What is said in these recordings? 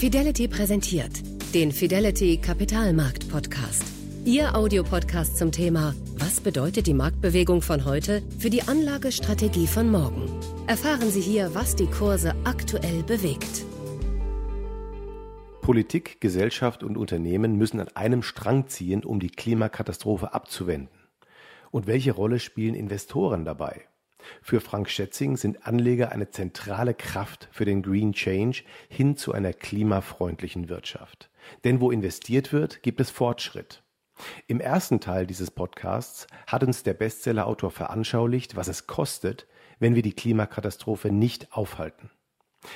Fidelity präsentiert den Fidelity Kapitalmarkt Podcast. Ihr Audiopodcast zum Thema Was bedeutet die Marktbewegung von heute für die Anlagestrategie von morgen? Erfahren Sie hier, was die Kurse aktuell bewegt. Politik, Gesellschaft und Unternehmen müssen an einem Strang ziehen, um die Klimakatastrophe abzuwenden. Und welche Rolle spielen Investoren dabei? Für Frank Schätzing sind Anleger eine zentrale Kraft für den Green Change hin zu einer klimafreundlichen Wirtschaft. Denn wo investiert wird, gibt es Fortschritt. Im ersten Teil dieses Podcasts hat uns der Bestsellerautor veranschaulicht, was es kostet, wenn wir die Klimakatastrophe nicht aufhalten.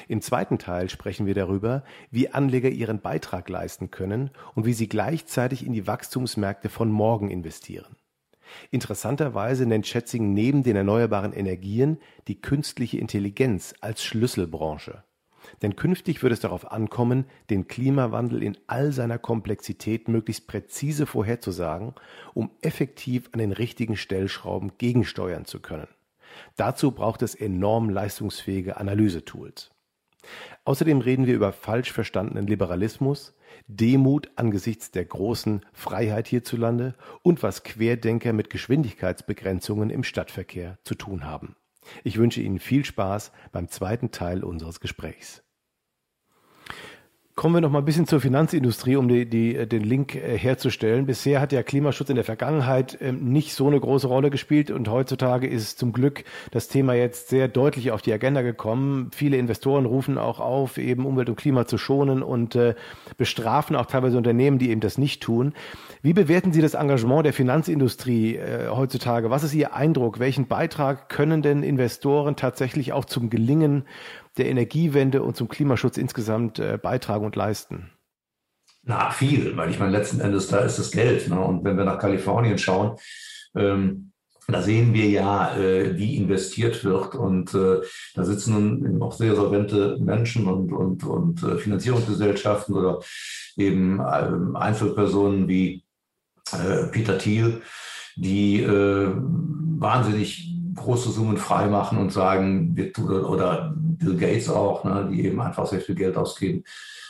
Im zweiten Teil sprechen wir darüber, wie Anleger ihren Beitrag leisten können und wie sie gleichzeitig in die Wachstumsmärkte von morgen investieren. Interessanterweise nennt Schätzing neben den erneuerbaren Energien die künstliche Intelligenz als Schlüsselbranche. Denn künftig wird es darauf ankommen, den Klimawandel in all seiner Komplexität möglichst präzise vorherzusagen, um effektiv an den richtigen Stellschrauben gegensteuern zu können. Dazu braucht es enorm leistungsfähige Analysetools. Außerdem reden wir über falsch verstandenen Liberalismus, Demut angesichts der großen Freiheit hierzulande und was Querdenker mit Geschwindigkeitsbegrenzungen im Stadtverkehr zu tun haben. Ich wünsche Ihnen viel Spaß beim zweiten Teil unseres Gesprächs. Kommen wir noch mal ein bisschen zur Finanzindustrie, um die, die, äh, den Link äh, herzustellen. Bisher hat ja Klimaschutz in der Vergangenheit ähm, nicht so eine große Rolle gespielt und heutzutage ist zum Glück das Thema jetzt sehr deutlich auf die Agenda gekommen. Viele Investoren rufen auch auf, eben Umwelt und Klima zu schonen und äh, bestrafen auch teilweise Unternehmen, die eben das nicht tun. Wie bewerten Sie das Engagement der Finanzindustrie heutzutage? Was ist Ihr Eindruck? Welchen Beitrag können denn Investoren tatsächlich auch zum Gelingen der Energiewende und zum Klimaschutz insgesamt äh, beitragen und leisten? Na, viel, weil ich meine, letzten Endes, da ist das Geld. Ne? Und wenn wir nach Kalifornien schauen, ähm, da sehen wir ja, äh, wie investiert wird. Und äh, da sitzen nun auch sehr solvente Menschen und, und, und äh, Finanzierungsgesellschaften oder eben äh, Einzelpersonen wie äh, Peter Thiel, die äh, wahnsinnig große Summen freimachen und sagen, wir, oder Bill Gates auch, ne, die eben einfach sehr viel Geld ausgeben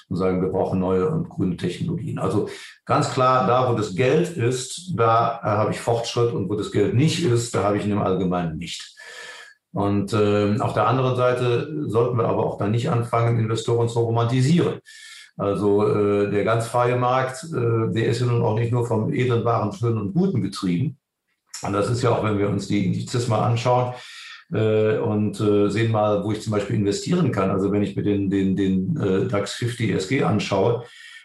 und sagen, wir brauchen neue und grüne Technologien. Also ganz klar, da wo das Geld ist, da habe ich Fortschritt und wo das Geld nicht ist, da habe ich ihn im Allgemeinen nicht. Und äh, auf der anderen Seite sollten wir aber auch dann nicht anfangen, Investoren zu romantisieren. Also äh, der ganz freie Markt, äh, der ist ja nun auch nicht nur vom edlen, wahren, schönen und guten getrieben. Und das ist ja auch, wenn wir uns die Indizes mal anschauen, äh, und äh, sehen mal, wo ich zum Beispiel investieren kann. Also wenn ich mir den, den, den äh, DAX 50 ESG anschaue,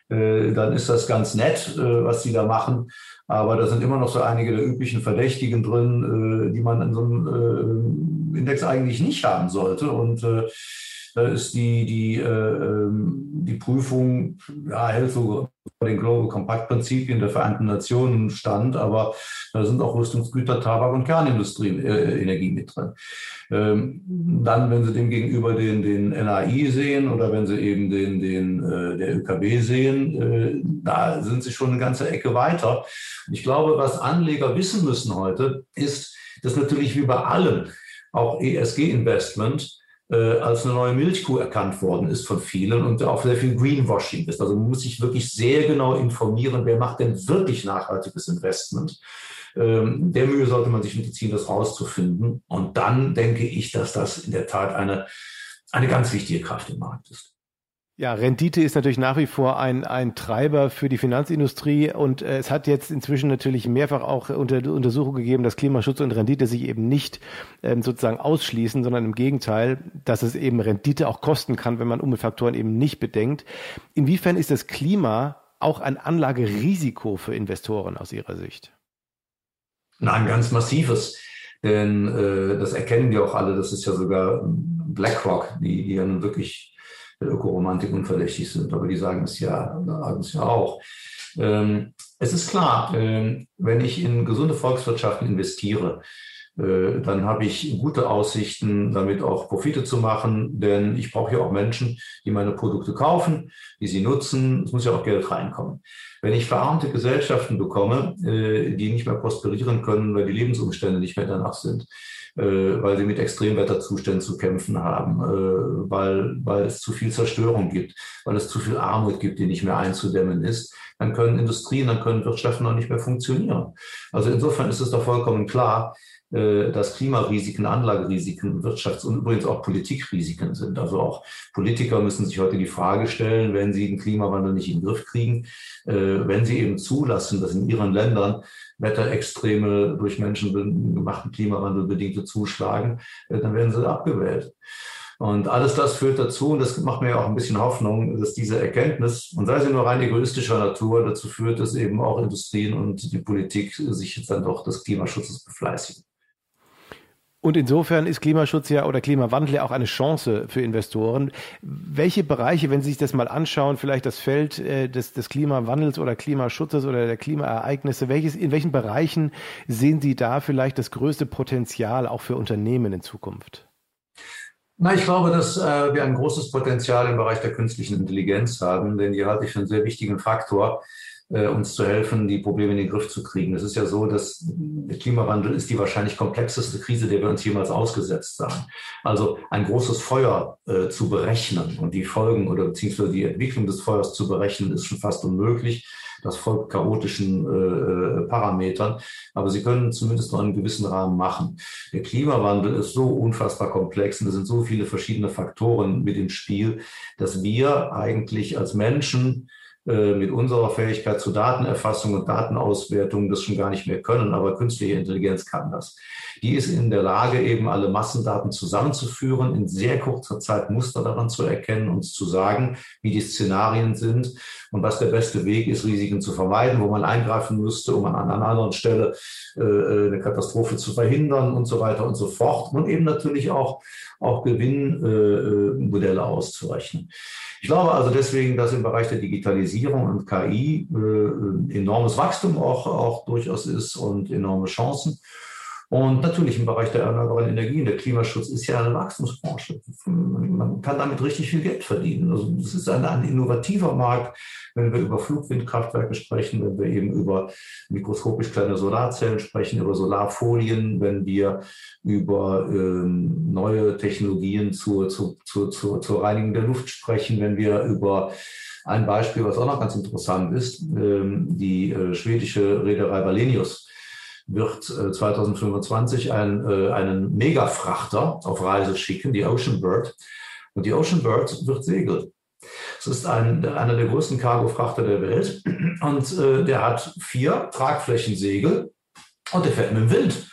äh, dann ist das ganz nett, äh, was sie da machen. Aber da sind immer noch so einige der üblichen Verdächtigen drin, äh, die man in so einem Index eigentlich nicht haben sollte. Und da ist die, die, äh, ähm, die Prüfung, ja, hält so den Global Compact Prinzipien der Vereinten Nationen stand, aber da sind auch Rüstungsgüter, Tabak und Kernindustrie, äh, Energie mit drin. Ähm, dann, wenn Sie dem gegenüber den, den NAI sehen oder wenn Sie eben den, den äh, der ÖKB sehen, äh, da sind Sie schon eine ganze Ecke weiter. Ich glaube, was Anleger wissen müssen heute, ist, dass natürlich wie bei allem, auch ESG-Investment, äh, als eine neue Milchkuh erkannt worden ist von vielen und auch sehr viel Greenwashing ist. Also man muss sich wirklich sehr genau informieren, wer macht denn wirklich nachhaltiges Investment. Ähm, der Mühe sollte man sich unterziehen, das rauszufinden. Und dann denke ich, dass das in der Tat eine, eine ganz wichtige Kraft im Markt ist. Ja, Rendite ist natürlich nach wie vor ein, ein Treiber für die Finanzindustrie und äh, es hat jetzt inzwischen natürlich mehrfach auch unter, Untersuchungen gegeben, dass Klimaschutz und Rendite sich eben nicht ähm, sozusagen ausschließen, sondern im Gegenteil, dass es eben Rendite auch kosten kann, wenn man Umweltfaktoren eben nicht bedenkt. Inwiefern ist das Klima auch ein Anlagerisiko für Investoren aus Ihrer Sicht? Nein, ganz massives. Denn äh, das erkennen die auch alle. Das ist ja sogar BlackRock, die, die nun wirklich der Ökoromantik unverdächtig sind, aber die sagen es ja, sagen es ja auch. Ähm, es ist klar, ähm, wenn ich in gesunde Volkswirtschaften investiere, dann habe ich gute Aussichten, damit auch Profite zu machen, denn ich brauche ja auch Menschen, die meine Produkte kaufen, die sie nutzen. Es muss ja auch Geld reinkommen. Wenn ich verarmte Gesellschaften bekomme, äh, die nicht mehr prosperieren können, weil die Lebensumstände nicht mehr danach sind, äh, weil sie mit Extremwetterzuständen zu kämpfen haben, weil, weil es zu viel Zerstörung gibt, weil es zu viel Armut gibt, die nicht mehr einzudämmen ist, dann können Industrien, dann können Wirtschaften noch nicht mehr funktionieren. Also insofern ist es doch vollkommen klar, äh, dass Klimarisiken, Anlagerisiken, Wirtschafts- und übrigens auch Politikrisiken sind. Also auch Politiker müssen sich heute die Frage stellen, wenn sie den Klimawandel nicht in den Griff kriegen, äh, wenn sie eben zulassen, dass in ihren Ländern Wetterextreme durch menschengemachten Klimawandel bedingte zuschlagen, äh, dann werden sie abgewählt. Und alles das führt dazu, und das macht mir ja auch ein bisschen Hoffnung, dass diese Erkenntnis, und sei sie nur rein egoistischer Natur, dazu führt, dass eben auch Industrien und die Politik sich jetzt dann doch des Klimaschutzes befleißigen. Und insofern ist Klimaschutz ja oder Klimawandel ja auch eine Chance für Investoren. Welche Bereiche, wenn Sie sich das mal anschauen, vielleicht das Feld äh, des, des Klimawandels oder Klimaschutzes oder der Klimaereignisse, welches, in welchen Bereichen sehen Sie da vielleicht das größte Potenzial auch für Unternehmen in Zukunft? Na, ich glaube, dass äh, wir ein großes Potenzial im Bereich der künstlichen Intelligenz haben, denn die halte ich für einen sehr wichtigen Faktor äh, uns zu helfen, die Probleme in den Griff zu kriegen. Es ist ja so, dass der Klimawandel ist die wahrscheinlich komplexeste Krise, der wir uns jemals ausgesetzt haben. Also ein großes Feuer äh, zu berechnen und die Folgen oder beziehungsweise die Entwicklung des Feuers zu berechnen, ist schon fast unmöglich. Das folgt chaotischen äh, Parametern, aber sie können zumindest noch einen gewissen Rahmen machen. Der Klimawandel ist so unfassbar komplex und es sind so viele verschiedene Faktoren mit im Spiel, dass wir eigentlich als Menschen äh, mit unserer Fähigkeit zur Datenerfassung und Datenauswertung das schon gar nicht mehr können, aber künstliche Intelligenz kann das. Die ist in der Lage, eben alle Massendaten zusammenzuführen, in sehr kurzer Zeit Muster daran zu erkennen, uns zu sagen, wie die Szenarien sind und was der beste Weg ist, Risiken zu vermeiden, wo man eingreifen müsste, um an einer anderen Stelle äh, äh, eine Katastrophe zu verhindern und so weiter und so fort. Und eben natürlich auch, auch Gewinnmodelle auszurechnen. Ich glaube also deswegen, dass im Bereich der Digitalisierung und KI äh, enormes Wachstum auch, auch durchaus ist und enorme Chancen. Und natürlich im Bereich der erneuerbaren Energien. Der Klimaschutz ist ja eine Wachstumsbranche. Man kann damit richtig viel Geld verdienen. Also es ist ein, ein innovativer Markt, wenn wir über Flugwindkraftwerke sprechen, wenn wir eben über mikroskopisch kleine Solarzellen sprechen, über Solarfolien, wenn wir über ähm, neue Technologien zur, zur, zur, zur, zur Reinigung der Luft sprechen, wenn wir über ein Beispiel, was auch noch ganz interessant ist, ähm, die äh, schwedische Reederei Valenius wird 2025 äh, ein, äh, einen Megafrachter auf Reise schicken, die Ocean Bird. Und die Ocean Bird wird segeln. Es ist ein, einer der größten Cargofrachter der Welt und äh, der hat vier Tragflächensegel und der fährt mit dem Wind.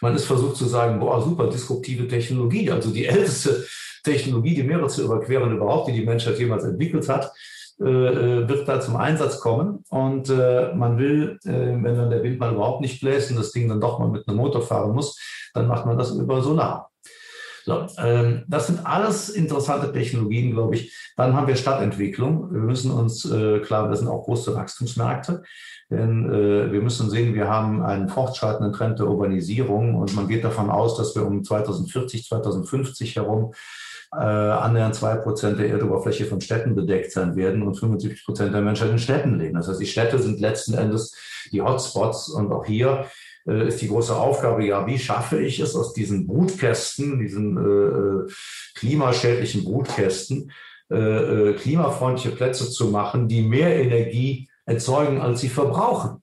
Man ist versucht zu sagen, boah, super, disruptive Technologie, also die älteste Technologie, die Meere zu überqueren überhaupt, die die Menschheit jemals entwickelt hat. Äh, äh, wird da zum Einsatz kommen. Und äh, man will, wenn dann der Wind mal überhaupt nicht bläst und das Ding dann doch mal mit einem Motor fahren muss, dann macht man das über Solar. So, ähm, das sind alles interessante Technologien, glaube ich. Dann haben wir Stadtentwicklung. Wir müssen uns äh, klar, das sind auch große Wachstumsmärkte. Denn äh, wir müssen sehen, wir haben einen fortschreitenden Trend der Urbanisierung und man geht davon aus, dass wir um 2040, 2050 herum äh, annähernd zwei Prozent der Erdoberfläche von Städten bedeckt sein werden und 75 Prozent der Menschen in Städten leben. Das heißt, die Städte sind letzten Endes die Hotspots und auch hier äh, ist die große Aufgabe, ja, wie schaffe ich es aus diesen Brutkästen, diesen äh, äh klimaschädlichen Brutkästen, äh, äh, klimafreundliche Plätze zu machen, die mehr Energie erzeugen, als sie verbrauchen.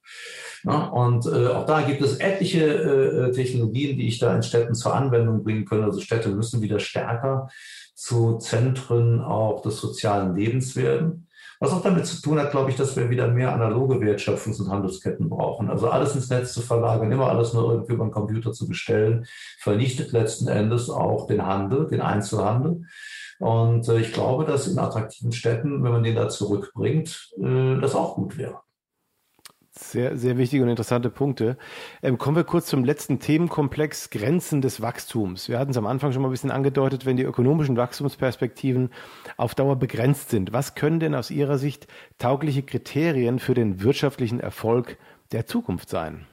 Und äh, auch da gibt es etliche äh, Technologien, die ich da in Städten zur Anwendung bringen kann. Also Städte müssen wieder stärker zu Zentren auch des sozialen Lebens werden. Was auch damit zu tun hat, glaube ich, dass wir wieder mehr analoge Wertschöpfungs- und Handelsketten brauchen. Also alles ins Netz zu verlagern, immer alles nur irgendwie über den Computer zu bestellen, vernichtet letzten Endes auch den Handel, den Einzelhandel. Und äh, ich glaube, dass in attraktiven Städten, wenn man den da zurückbringt, äh, das auch gut wäre. Sehr, sehr wichtige und interessante Punkte. Ähm, kommen wir kurz zum letzten Themenkomplex Grenzen des Wachstums. Wir hatten es am Anfang schon mal ein bisschen angedeutet, wenn die ökonomischen Wachstumsperspektiven auf Dauer begrenzt sind. Was können denn aus Ihrer Sicht taugliche Kriterien für den wirtschaftlichen Erfolg der Zukunft sein?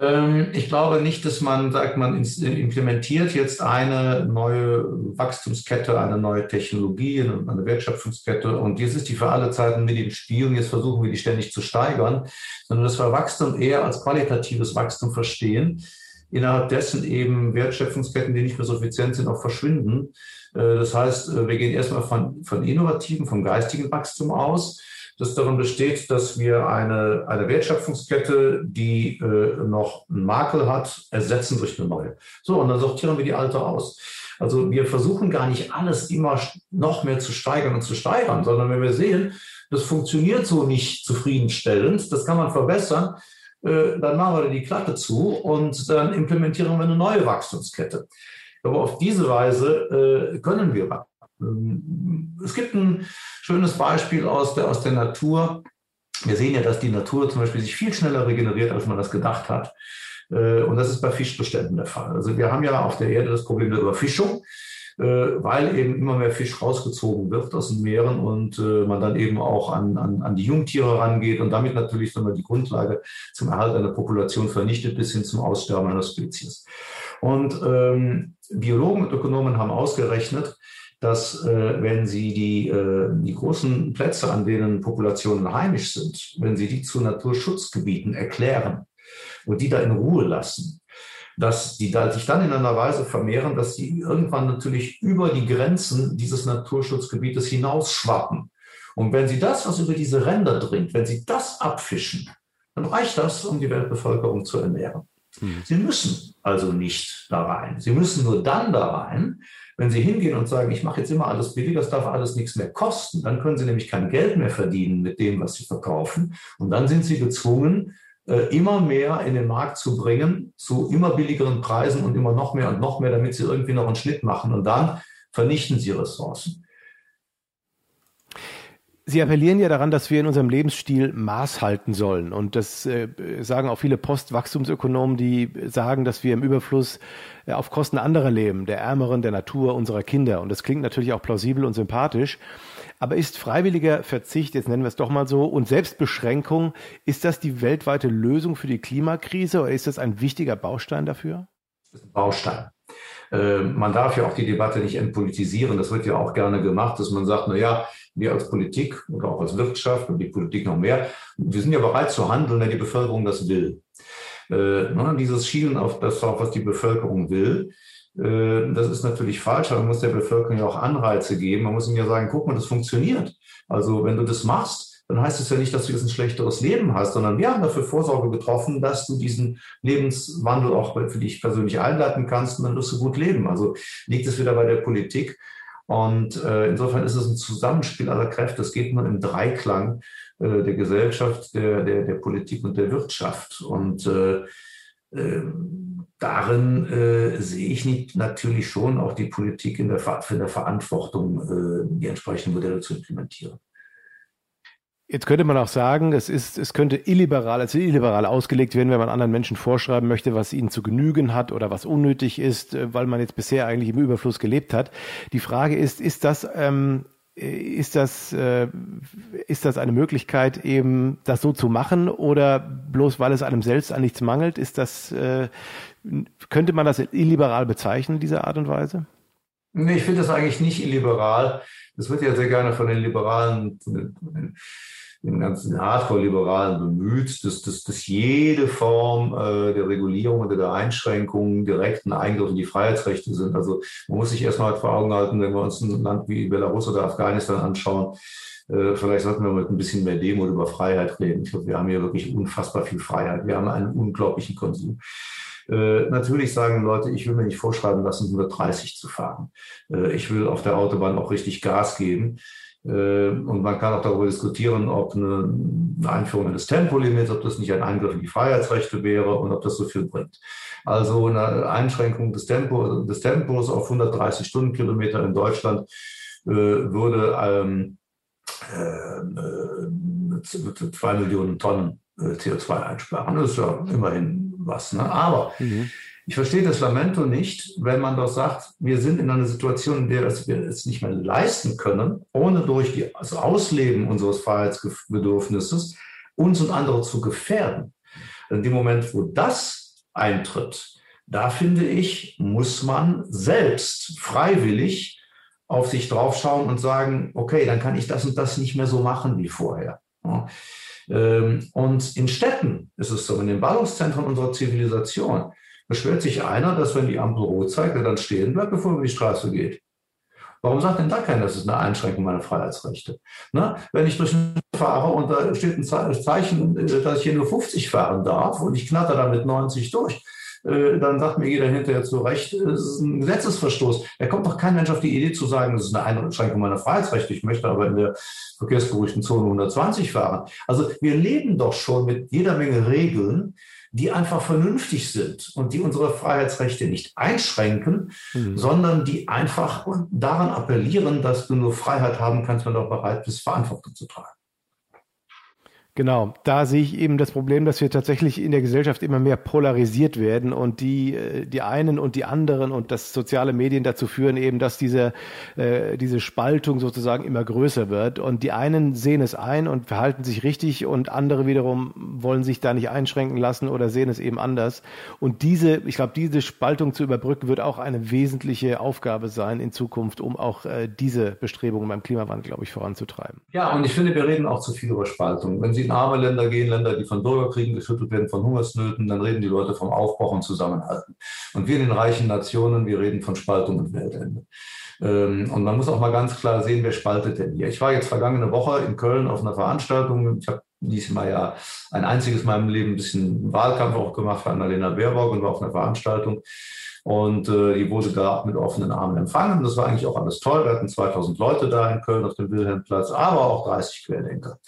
Ähm, ich glaube nicht, dass man sagt, man implementiert jetzt eine neue Wachstumskette, eine neue Technologie, eine Wertschöpfungskette und jetzt ist die für alle Zeiten mit im Spiel und jetzt versuchen wir die ständig zu steigern, sondern dass wir Wachstum eher als qualitatives Wachstum verstehen, innerhalb dessen eben Wertschöpfungsketten, die nicht mehr so effizient sind, auch verschwinden. Äh, das heißt, äh, wir gehen erstmal von, von innovativen, vom geistigen Wachstum aus das darin besteht, dass wir eine, eine Wertschöpfungskette, die äh, noch einen Makel hat, ersetzen durch eine neue. So, und dann sortieren wir die alte aus. Also wir versuchen gar nicht alles immer noch mehr zu steigern und zu steigern, sondern wenn wir sehen, das funktioniert so nicht zufriedenstellend, das kann man verbessern, äh, dann machen wir die Klappe zu und dann implementieren wir eine neue Wachstumskette. Aber auf diese Weise äh, können wir ähm, es gibt ein schönes Beispiel aus der, aus der Natur. Wir sehen ja, dass die Natur zum Beispiel sich viel schneller regeneriert, als man das gedacht hat. Äh, und das ist bei Fischbeständen der Fall. Also wir haben ja auf der Erde das Problem der Überfischung, äh, weil eben immer mehr Fisch rausgezogen wird aus den Meeren und äh, man dann eben auch an, an, an die Jungtiere rangeht und damit natürlich dann die Grundlage zum Erhalt einer Population vernichtet bis hin zum Aussterben einer Spezies. Und ähm, Biologen und Ökonomen haben ausgerechnet, dass äh, wenn Sie die, äh, die großen Plätze, an denen Populationen heimisch sind, wenn Sie die zu Naturschutzgebieten erklären und die da in Ruhe lassen, dass die da sich dann in einer Weise vermehren, dass sie irgendwann natürlich über die Grenzen dieses Naturschutzgebietes hinausschwappen. Und wenn Sie das, was über diese Ränder dringt, wenn Sie das abfischen, dann reicht das, um die Weltbevölkerung zu ernähren. Mhm. Sie müssen also nicht da rein. Sie müssen nur dann da rein, wenn Sie hingehen und sagen, ich mache jetzt immer alles billiger, es darf alles nichts mehr kosten, dann können Sie nämlich kein Geld mehr verdienen mit dem, was Sie verkaufen. Und dann sind Sie gezwungen, äh, immer mehr in den Markt zu bringen, zu immer billigeren Preisen und immer noch mehr und noch mehr, damit Sie irgendwie noch einen Schnitt machen. Und dann vernichten Sie Ressourcen. Sie appellieren ja daran, dass wir in unserem Lebensstil Maß halten sollen. Und das äh, sagen auch viele Postwachstumsökonomen, die sagen, dass wir im Überfluss äh, auf Kosten anderer leben, der Ärmeren, der Natur, unserer Kinder. Und das klingt natürlich auch plausibel und sympathisch. Aber ist freiwilliger Verzicht, jetzt nennen wir es doch mal so, und Selbstbeschränkung, ist das die weltweite Lösung für die Klimakrise oder ist das ein wichtiger Baustein dafür? Baustein. Äh, man darf ja auch die Debatte nicht entpolitisieren. Das wird ja auch gerne gemacht, dass man sagt, na ja, wir als Politik oder auch als Wirtschaft und die Politik noch mehr, wir sind ja bereit zu handeln, wenn die Bevölkerung das will. Äh, ne, dieses Schielen auf das, was die Bevölkerung will, äh, das ist natürlich falsch, aber man muss der Bevölkerung ja auch Anreize geben. Man muss ihnen ja sagen, guck mal, das funktioniert. Also wenn du das machst, dann heißt es ja nicht, dass du jetzt ein schlechteres Leben hast, sondern wir haben dafür Vorsorge getroffen, dass du diesen Lebenswandel auch für dich persönlich einleiten kannst und dann wirst du gut leben. Also liegt es wieder bei der Politik, und äh, insofern ist es ein Zusammenspiel aller Kräfte. Es geht nur im Dreiklang äh, der Gesellschaft, der, der, der Politik und der Wirtschaft. Und äh, äh, darin äh, sehe ich nicht, natürlich schon auch die Politik in der, in der Verantwortung, äh, die entsprechenden Modelle zu implementieren. Jetzt könnte man auch sagen, es ist, es könnte illiberal, also illiberal ausgelegt werden, wenn man anderen Menschen vorschreiben möchte, was ihnen zu genügen hat oder was unnötig ist, äh, weil man jetzt bisher eigentlich im Überfluss gelebt hat. Die Frage ist, ist das, ähm, ist das, äh, ist das eine Möglichkeit, eben das so zu machen oder bloß weil es einem selbst an nichts mangelt? Ist das, äh, könnte man das illiberal bezeichnen, diese Art und Weise? Nee, ich finde das eigentlich nicht illiberal. Das wird ja sehr gerne von den Liberalen, von den, den ganzen Hardcore-Liberalen bemüht, dass, dass, dass jede Form äh, der Regulierung oder der Einschränkungen direkt ein Eingriff in die Freiheitsrechte sind. Also man muss sich erstmal vor Augen halten, wenn wir uns ein Land wie Belarus oder Afghanistan anschauen, äh, vielleicht sollten wir mit ein bisschen mehr Demo über Freiheit reden. Ich glaube, wir haben hier wirklich unfassbar viel Freiheit. Wir haben einen unglaublichen Konsum. Äh, natürlich sagen Leute, ich will mir nicht vorschreiben lassen, 130 zu fahren. Äh, ich will auf der Autobahn auch richtig Gas geben. Äh, und man kann auch darüber diskutieren, ob eine Einführung eines Tempolimits, ob das nicht ein Eingriff in die Freiheitsrechte wäre und ob das so viel bringt. Also eine Einschränkung des, Tempo, des Tempos auf 130 Stundenkilometer in Deutschland äh, würde ähm, äh, zwei Millionen Tonnen CO2 einsparen. Das ist ja immerhin was. Ne? Aber mhm. Ich verstehe das Lamento nicht, wenn man doch sagt, wir sind in einer Situation, in der wir es nicht mehr leisten können, ohne durch das also Ausleben unseres Freiheitsbedürfnisses uns und andere zu gefährden. In dem Moment, wo das eintritt, da finde ich, muss man selbst freiwillig auf sich draufschauen und sagen, okay, dann kann ich das und das nicht mehr so machen wie vorher. Ähm, und in Städten ist es so, in den Ballungszentren unserer Zivilisation beschwert sich einer, dass wenn die Ampel rot zeigt, er dann stehen bleibt, bevor er über die Straße geht. Warum sagt denn da keiner, das ist eine Einschränkung meiner Freiheitsrechte? Ne? Wenn ich durch den fahre und da steht ein Zeichen, äh, dass ich hier nur 50 fahren darf und ich knatter damit 90 durch, äh, dann sagt mir jeder hinterher zu Recht, es ist ein Gesetzesverstoß. Da kommt doch kein Mensch auf die Idee zu sagen, das ist eine Einschränkung meiner Freiheitsrechte. Ich möchte aber in der verkehrsberuhigten Zone 120 fahren. Also wir leben doch schon mit jeder Menge Regeln, die einfach vernünftig sind und die unsere Freiheitsrechte nicht einschränken, mhm. sondern die einfach daran appellieren, dass du nur Freiheit haben kannst, wenn du auch bereit bist, Verantwortung zu tragen. Genau, da sehe ich eben das Problem, dass wir tatsächlich in der Gesellschaft immer mehr polarisiert werden und die, äh, die einen und die anderen und dass soziale Medien dazu führen eben, dass diese, äh, diese Spaltung sozusagen immer größer wird und die einen sehen es ein und verhalten sich richtig und andere wiederum wollen sich da nicht einschränken lassen oder sehen es eben anders. Und diese, ich glaube, diese Spaltung zu überbrücken wird auch eine wesentliche Aufgabe sein in Zukunft, um auch äh, diese Bestrebungen beim Klimawandel, glaube ich, voranzutreiben. Ja, und ich finde, wir reden auch zu viel über Spaltung. Wenn Sie in arme Länder gehen, Länder, die von Bürgerkriegen geschüttelt werden, von Hungersnöten, dann reden die Leute vom Aufbau und Zusammenhalten. Und wir in den reichen Nationen, wir reden von Spaltung und Weltende. Ähm, und man muss auch mal ganz klar sehen, wer spaltet denn hier. Ich war jetzt vergangene Woche in Köln auf einer Veranstaltung. Ich habe diesmal ja ein einziges Mal im Leben ein bisschen Wahlkampf auch gemacht für Annalena Baerbock und war auf einer Veranstaltung. Und äh, die wurde da mit offenen Armen empfangen. Das war eigentlich auch alles toll. Wir hatten 2000 Leute da in Köln auf dem Wilhelmplatz, aber auch 30 Querdenker.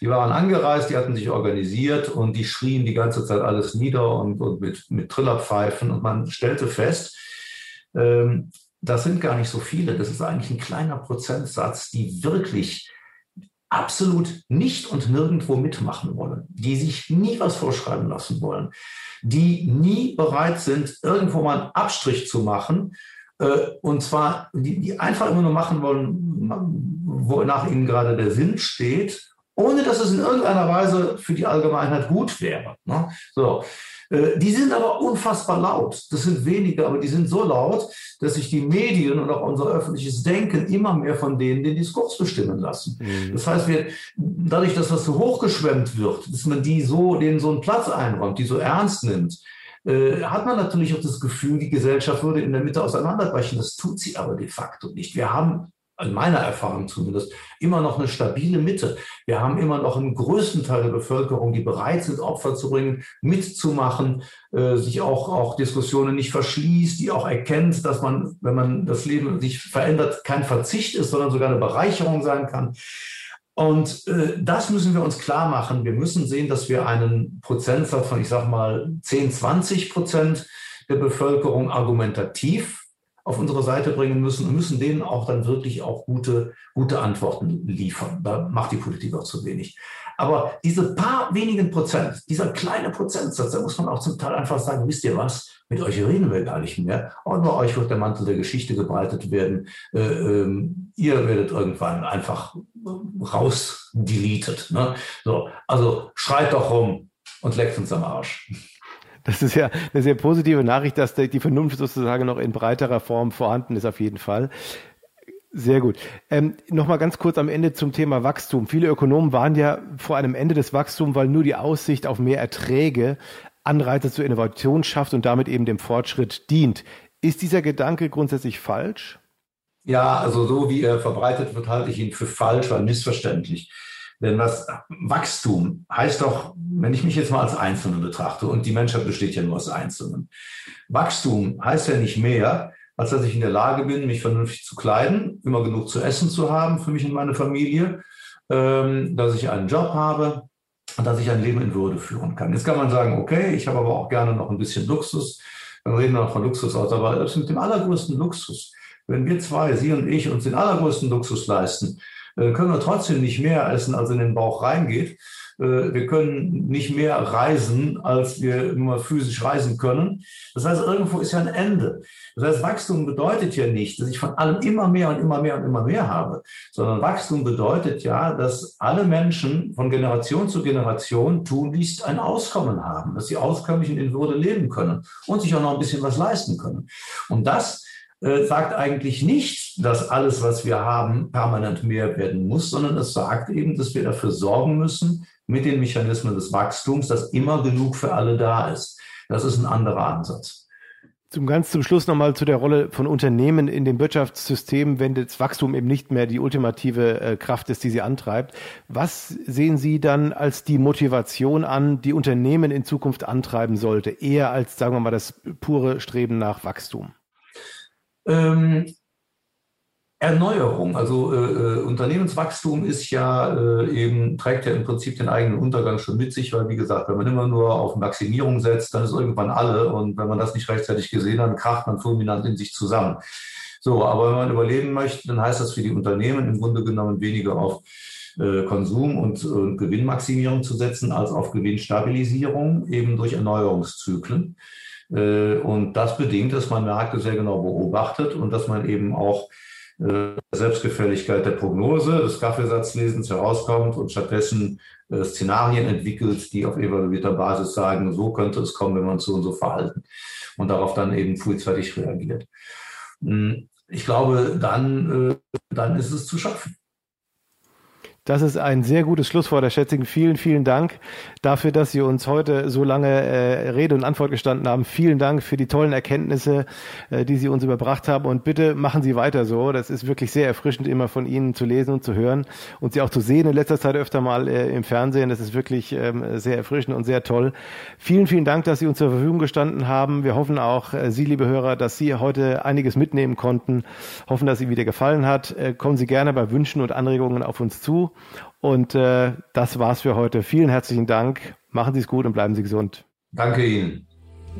Die waren angereist, die hatten sich organisiert und die schrien die ganze Zeit alles nieder und, und mit, mit Trillerpfeifen. Und man stellte fest, ähm, das sind gar nicht so viele. Das ist eigentlich ein kleiner Prozentsatz, die wirklich absolut nicht und nirgendwo mitmachen wollen, die sich nie was vorschreiben lassen wollen, die nie bereit sind, irgendwo mal einen Abstrich zu machen. Äh, und zwar, die, die einfach immer nur machen wollen, wonach ihnen gerade der Sinn steht, ohne dass es in irgendeiner Weise für die Allgemeinheit gut wäre. Ne? So. Äh, die sind aber unfassbar laut. Das sind wenige, aber die sind so laut, dass sich die Medien und auch unser öffentliches Denken immer mehr von denen den Diskurs bestimmen lassen. Mhm. Das heißt, wir, dadurch, dass das so hochgeschwemmt wird, dass man die so, denen so einen Platz einräumt, die so ernst nimmt, äh, hat man natürlich auch das Gefühl, die Gesellschaft würde in der Mitte auseinanderbrechen. Das tut sie aber de facto nicht. Wir haben in meiner Erfahrung zumindest, immer noch eine stabile Mitte. Wir haben immer noch einen größten Teil der Bevölkerung, die bereit sind, Opfer zu bringen, mitzumachen, äh, sich auch, auch Diskussionen nicht verschließt, die auch erkennt, dass man, wenn man das Leben sich verändert, kein Verzicht ist, sondern sogar eine Bereicherung sein kann. Und äh, das müssen wir uns klar machen. Wir müssen sehen, dass wir einen Prozentsatz von, ich sag mal, 10, 20 Prozent der Bevölkerung argumentativ auf unsere Seite bringen müssen und müssen denen auch dann wirklich auch gute, gute Antworten liefern. Da macht die Politik auch zu wenig. Aber diese paar wenigen Prozent, dieser kleine Prozentsatz, da muss man auch zum Teil einfach sagen, wisst ihr was, mit euch reden wir gar nicht mehr. Und bei euch wird der Mantel der Geschichte gebreitet werden. Äh, ähm, ihr werdet irgendwann einfach rausdeletet. Ne? So, also schreit doch rum und leckt uns am Arsch. Das ist ja eine sehr positive Nachricht, dass die Vernunft sozusagen noch in breiterer Form vorhanden ist, auf jeden Fall. Sehr gut. Ähm, Nochmal ganz kurz am Ende zum Thema Wachstum. Viele Ökonomen waren ja vor einem Ende des Wachstums, weil nur die Aussicht auf mehr Erträge Anreize zur Innovation schafft und damit eben dem Fortschritt dient. Ist dieser Gedanke grundsätzlich falsch? Ja, also so wie er verbreitet wird, halte ich ihn für falsch, weil missverständlich. Denn was Wachstum heißt doch, wenn ich mich jetzt mal als Einzelne betrachte, und die Menschheit besteht ja nur aus Einzelnen. Wachstum heißt ja nicht mehr, als dass ich in der Lage bin, mich vernünftig zu kleiden, immer genug zu essen zu haben für mich und meine Familie, ähm, dass ich einen Job habe und dass ich ein Leben in Würde führen kann. Jetzt kann man sagen, okay, ich habe aber auch gerne noch ein bisschen Luxus. Dann reden wir noch von Luxus aus, aber das mit dem allergrößten Luxus. Wenn wir zwei, Sie und ich, uns den allergrößten Luxus leisten, können wir trotzdem nicht mehr essen, als in den Bauch reingeht, Äh, wir können nicht mehr reisen, als wir immer physisch reisen können. Das heißt, irgendwo ist ja ein Ende. Das heißt, Wachstum bedeutet ja nicht, dass ich von allem immer mehr und immer mehr und immer mehr habe, sondern Wachstum bedeutet ja, dass alle Menschen von Generation zu Generation tunlichst ein Auskommen haben, dass sie auskömmlich und in Würde leben können und sich auch noch ein bisschen was leisten können. Und das äh, sagt eigentlich nicht, dass alles, was wir haben, permanent mehr werden muss, sondern es sagt eben, dass wir dafür sorgen müssen, mit den Mechanismen des Wachstums, dass immer genug für alle da ist. Das ist ein anderer Ansatz. Zum ganz zum Schluss nochmal zu der Rolle von Unternehmen in dem Wirtschaftssystem, wenn das Wachstum eben nicht mehr die ultimative äh, Kraft ist, die sie antreibt. Was sehen Sie dann als die Motivation an, die Unternehmen in Zukunft antreiben sollte, eher als, sagen wir mal, das pure Streben nach Wachstum? Ähm, Erneuerung, also äh, äh, Unternehmenswachstum ist ja äh, eben, trägt ja im Prinzip den eigenen Untergang schon mit sich, weil wie gesagt, wenn man immer nur auf Maximierung setzt, dann ist irgendwann alle und wenn man das nicht rechtzeitig gesehen hat, kracht man fulminant in sich zusammen. So, aber wenn man überleben möchte, dann heißt das für die Unternehmen im Grunde genommen weniger auf äh, Konsum und, und Gewinnmaximierung zu setzen, als auf Gewinnstabilisierung, eben durch Erneuerungszyklen. Äh, und das bedingt, dass man Märkte sehr genau beobachtet und dass man eben auch äh, Selbstgefälligkeit der Prognose des Kaffeesatzlesens herauskommt und stattdessen äh, Szenarien entwickelt, die auf evaluierter Basis sagen, so könnte es kommen, wenn man so und so verhalten und darauf dann eben frühzeitig reagiert. Hm, ich glaube, dann, dann ist es zu schaffen. Das ist ein sehr gutes Schlusswort, Herr Schätzing. Vielen, vielen Dank dafür, dass Sie uns heute so lange äh, Rede und Antwort gestanden haben. Vielen Dank für die tollen Erkenntnisse, äh, die Sie uns überbracht haben. Und bitte machen Sie weiter so. Das ist wirklich sehr erfrischend, immer von Ihnen zu lesen und zu hören und Sie auch zu sehen in letzter Zeit öfter mal äh, im Fernsehen. Das ist wirklich ähm, sehr erfrischend und sehr toll. Vielen, vielen Dank, dass Sie uns zur Verfügung gestanden haben. Wir hoffen auch, äh, Sie, liebe Hörer, dass Sie heute einiges mitnehmen konnten. Hoffen, dass Ihnen wieder gefallen hat. Äh, kommen Sie gerne bei Wünschen und Anregungen auf uns zu. Und äh, das war's für heute. Vielen herzlichen Dank. Machen Sie es gut und bleiben Sie gesund. Danke Ihnen.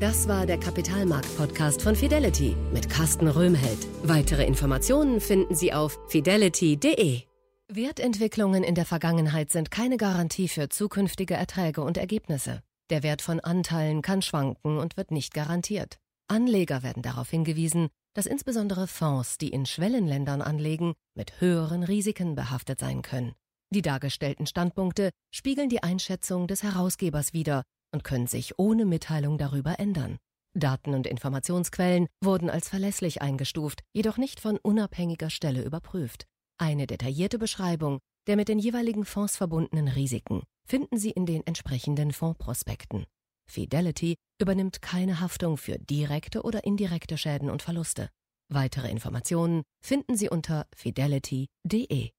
Das war der Kapitalmarkt-Podcast von Fidelity mit Carsten Röhmheld. Weitere Informationen finden Sie auf fidelity.de. Wertentwicklungen in der Vergangenheit sind keine Garantie für zukünftige Erträge und Ergebnisse. Der Wert von Anteilen kann schwanken und wird nicht garantiert. Anleger werden darauf hingewiesen, dass insbesondere Fonds, die in Schwellenländern anlegen, mit höheren Risiken behaftet sein können. Die dargestellten Standpunkte spiegeln die Einschätzung des Herausgebers wider und können sich ohne Mitteilung darüber ändern. Daten und Informationsquellen wurden als verlässlich eingestuft, jedoch nicht von unabhängiger Stelle überprüft. Eine detaillierte Beschreibung der mit den jeweiligen Fonds verbundenen Risiken finden Sie in den entsprechenden Fondsprospekten. Fidelity übernimmt keine Haftung für direkte oder indirekte Schäden und Verluste. Weitere Informationen finden Sie unter fidelity.de.